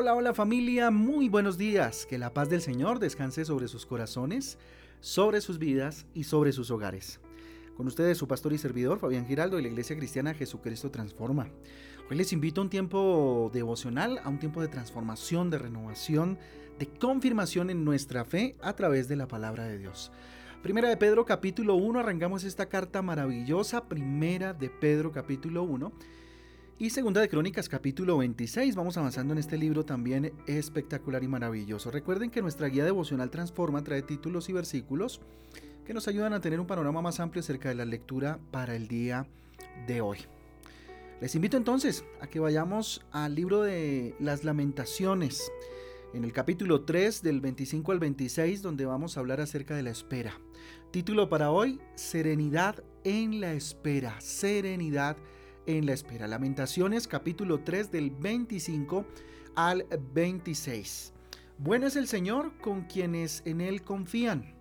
Hola, hola familia, muy buenos días. Que la paz del Señor descanse sobre sus corazones, sobre sus vidas y sobre sus hogares. Con ustedes su pastor y servidor Fabián Giraldo de la Iglesia Cristiana Jesucristo Transforma. Hoy les invito a un tiempo devocional, a un tiempo de transformación, de renovación, de confirmación en nuestra fe a través de la palabra de Dios. Primera de Pedro capítulo 1, arrancamos esta carta maravillosa, primera de Pedro capítulo 1 y Segunda de Crónicas capítulo 26. Vamos avanzando en este libro también espectacular y maravilloso. Recuerden que nuestra guía devocional Transforma trae títulos y versículos que nos ayudan a tener un panorama más amplio acerca de la lectura para el día de hoy. Les invito entonces a que vayamos al libro de las lamentaciones, en el capítulo 3 del 25 al 26, donde vamos a hablar acerca de la espera. Título para hoy, Serenidad en la espera, serenidad en en la espera. Lamentaciones capítulo 3 del 25 al 26. Bueno es el Señor con quienes en Él confían,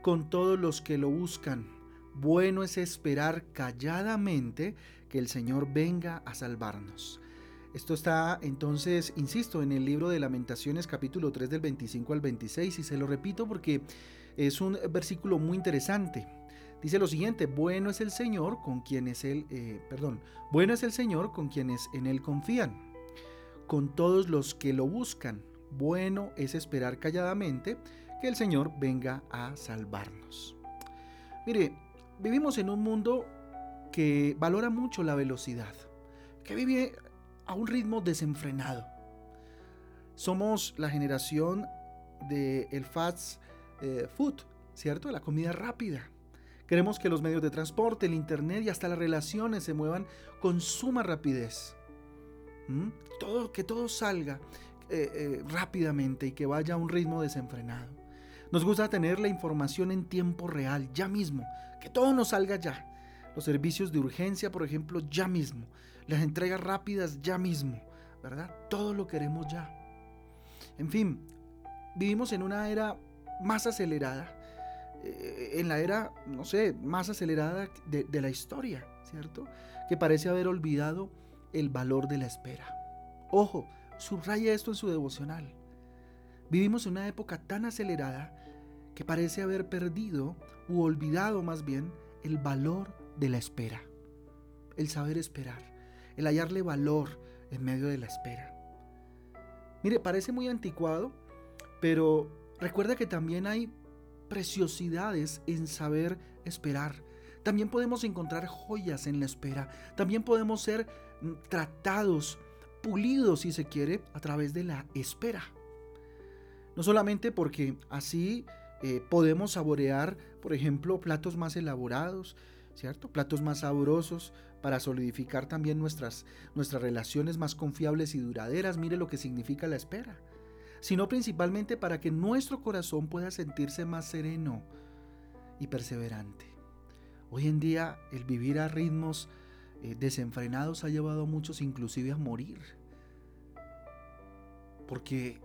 con todos los que lo buscan. Bueno es esperar calladamente que el Señor venga a salvarnos. Esto está entonces, insisto, en el libro de Lamentaciones capítulo 3 del 25 al 26 y se lo repito porque es un versículo muy interesante. Dice lo siguiente, bueno es el Señor con quienes él, eh, perdón, bueno es el Señor con quienes en él confían, con todos los que lo buscan. Bueno es esperar calladamente que el Señor venga a salvarnos. Mire, vivimos en un mundo que valora mucho la velocidad, que vive a un ritmo desenfrenado. Somos la generación del el fast eh, food, ¿cierto? La comida rápida. Queremos que los medios de transporte, el Internet y hasta las relaciones se muevan con suma rapidez. Que todo salga eh, eh, rápidamente y que vaya a un ritmo desenfrenado. Nos gusta tener la información en tiempo real, ya mismo, que todo nos salga ya. Los servicios de urgencia, por ejemplo, ya mismo. Las entregas rápidas, ya mismo. ¿Verdad? Todo lo queremos ya. En fin, vivimos en una era más acelerada en la era, no sé, más acelerada de, la historia, ¿cierto? Que parece haber olvidado el valor de la espera. Ojo, subraya esto en su devocional. Vivimos en una época tan acelerada que parece haber perdido u olvidado más bien el valor de la espera. El saber esperar, el hallarle valor en medio de la espera. Mire, parece muy anticuado, pero recuerda que también hay preciosidades en saber esperar. También podemos encontrar joyas en la espera. También podemos ser mm, tratados, pulidos si se quiere, a través de la espera. No solamente porque así eh, podemos saborear, por ejemplo, platos más elaborados, ¿cierto? Platos más sabrosos para solidificar también nuestras, nuestras relaciones más confiables y duraderas. Mire lo que significa la espera sino principalmente para que nuestro corazón pueda sentirse más sereno y perseverante. Hoy en día el vivir a ritmos eh, desenfrenados ha llevado a muchos inclusive a morir, porque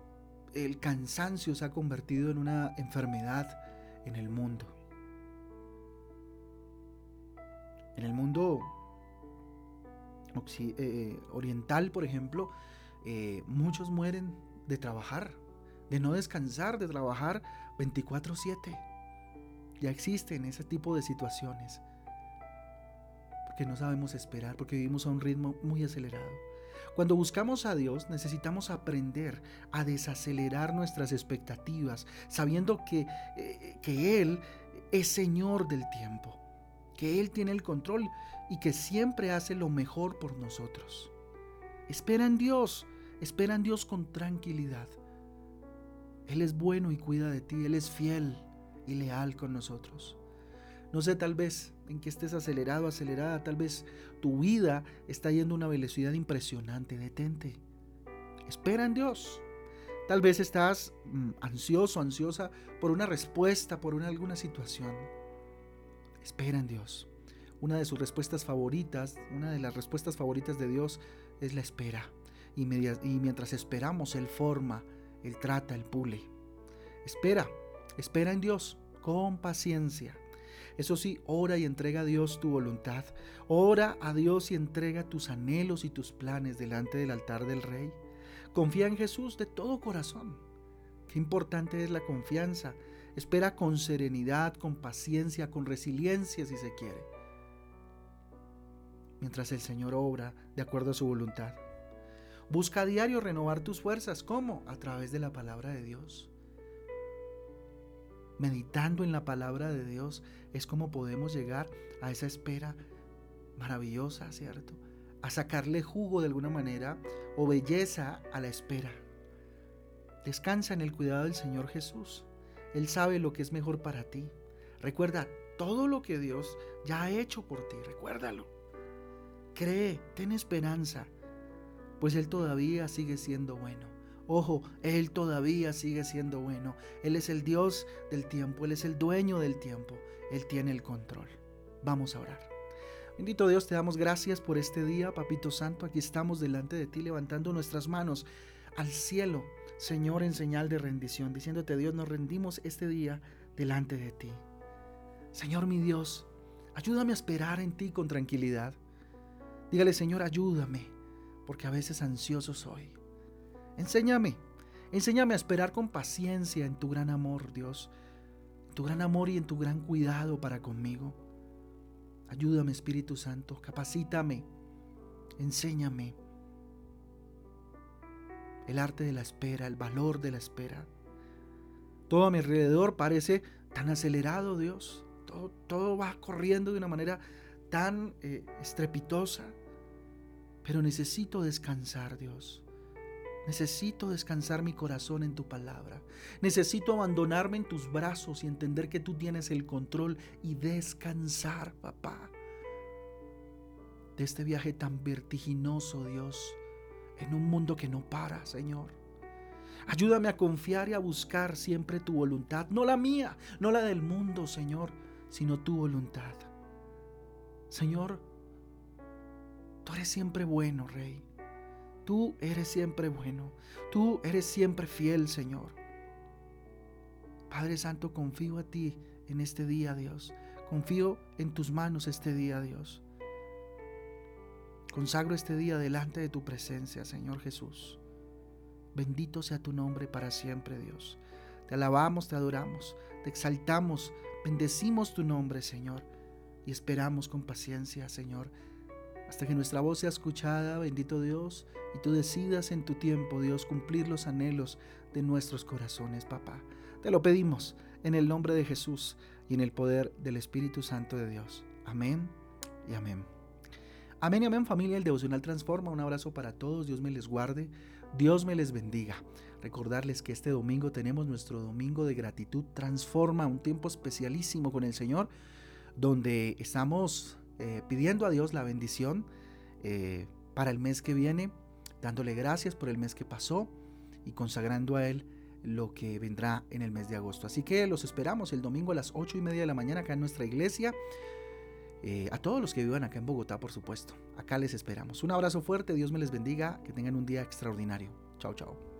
el cansancio se ha convertido en una enfermedad en el mundo. En el mundo eh, oriental, por ejemplo, eh, muchos mueren de trabajar, de no descansar, de trabajar 24/7. Ya existen ese tipo de situaciones. Porque no sabemos esperar, porque vivimos a un ritmo muy acelerado. Cuando buscamos a Dios necesitamos aprender a desacelerar nuestras expectativas, sabiendo que, eh, que Él es Señor del tiempo, que Él tiene el control y que siempre hace lo mejor por nosotros. Espera en Dios, Espera en Dios con tranquilidad. Él es bueno y cuida de ti. Él es fiel y leal con nosotros. No sé, tal vez en que estés acelerado, acelerada, tal vez tu vida está yendo a una velocidad impresionante. Detente. Espera en Dios. Tal vez estás mm, ansioso, ansiosa por una respuesta, por una, alguna situación. Espera en Dios. Una de sus respuestas favoritas, una de las respuestas favoritas de Dios es la espera y, mientras esperamos, Él forma, Él trata, Él pule. Espera, espera en Dios con paciencia. Eso sí, ora y entrega a Dios tu voluntad. Ora a Dios y entrega tus anhelos y tus planes delante del altar del Rey. Confía en Jesús de todo corazón. Qué importante es la confianza. Espera con serenidad, con paciencia, con resiliencia si se quiere. Mientras el Señor obra de acuerdo a su voluntad. Busca a diario renovar tus fuerzas. ¿Cómo? A través de la palabra de Dios. Meditando en la palabra de Dios es como podemos llegar a esa espera maravillosa, ¿cierto? A sacarle jugo de alguna manera o belleza a la espera. Descansa en el cuidado del Señor Jesús. Él sabe lo que es mejor para ti. Recuerda todo lo que Dios ya ha hecho por ti. Recuérdalo. Cree, ten esperanza pues Él todavía sigue siendo bueno. Ojo, Él todavía sigue siendo bueno. Él es el Dios del tiempo, Él es el dueño del tiempo, Él tiene el control. Vamos a orar. Bendito Dios, te damos gracias por este día, Papito Santo. Aquí estamos delante de ti levantando nuestras manos al cielo, Señor, en señal de rendición, diciéndote, Dios, nos rendimos este día delante de ti. Señor mi Dios, ayúdame a esperar en ti con tranquilidad. Dígale, Señor, ayúdame porque a veces ansioso soy. Enséñame, enséñame a esperar con paciencia en tu gran amor, Dios, en tu gran amor y en tu gran cuidado para conmigo. Ayúdame, Espíritu Santo, capacítame, enséñame el arte de la espera, el valor de la espera. Todo a mi alrededor parece tan acelerado, Dios. Todo, todo va corriendo de una manera tan eh, estrepitosa. Pero necesito descansar, Dios. Necesito descansar mi corazón en tu palabra. Necesito abandonarme en tus brazos y entender que tú tienes el control y descansar, papá. De este viaje tan vertiginoso, Dios, en un mundo que no para, Señor. Ayúdame a confiar y a buscar siempre tu voluntad, no la mía, no la del mundo, Señor, sino tu voluntad. Señor, Tú eres siempre bueno, Rey. Tú eres siempre bueno. Tú eres siempre fiel, Señor. Padre Santo, confío a ti en este día, Dios. Confío en tus manos este día, Dios. Consagro este día delante de tu presencia, Señor Jesús. Bendito sea tu nombre para siempre, Dios. Te alabamos, te adoramos, te exaltamos, bendecimos tu nombre, Señor, y esperamos con paciencia, Señor, hasta que nuestra voz sea escuchada, bendito Dios, y tú decidas en tu tiempo, Dios, cumplir los anhelos de nuestros corazones, papá. Te lo pedimos en el nombre de Jesús y en el poder del Espíritu Santo de Dios. Amén y amén. Amén y amén familia, el devocional transforma. Un abrazo para todos, Dios me les guarde, Dios me les bendiga. Recordarles que este domingo tenemos nuestro domingo de gratitud transforma, un tiempo especialísimo con el Señor, donde estamos eh, pidiendo a Dios la bendición eh, para el mes que viene, dándole gracias por el mes que pasó y consagrando a Él lo que vendrá en el mes de agosto. Así que los esperamos el domingo a las 8 y media de la mañana acá en nuestra iglesia. Eh, a todos los que vivan acá en Bogotá, por supuesto. Acá les esperamos. Un abrazo fuerte, Dios me les bendiga, que tengan un día extraordinario. Chao, chao.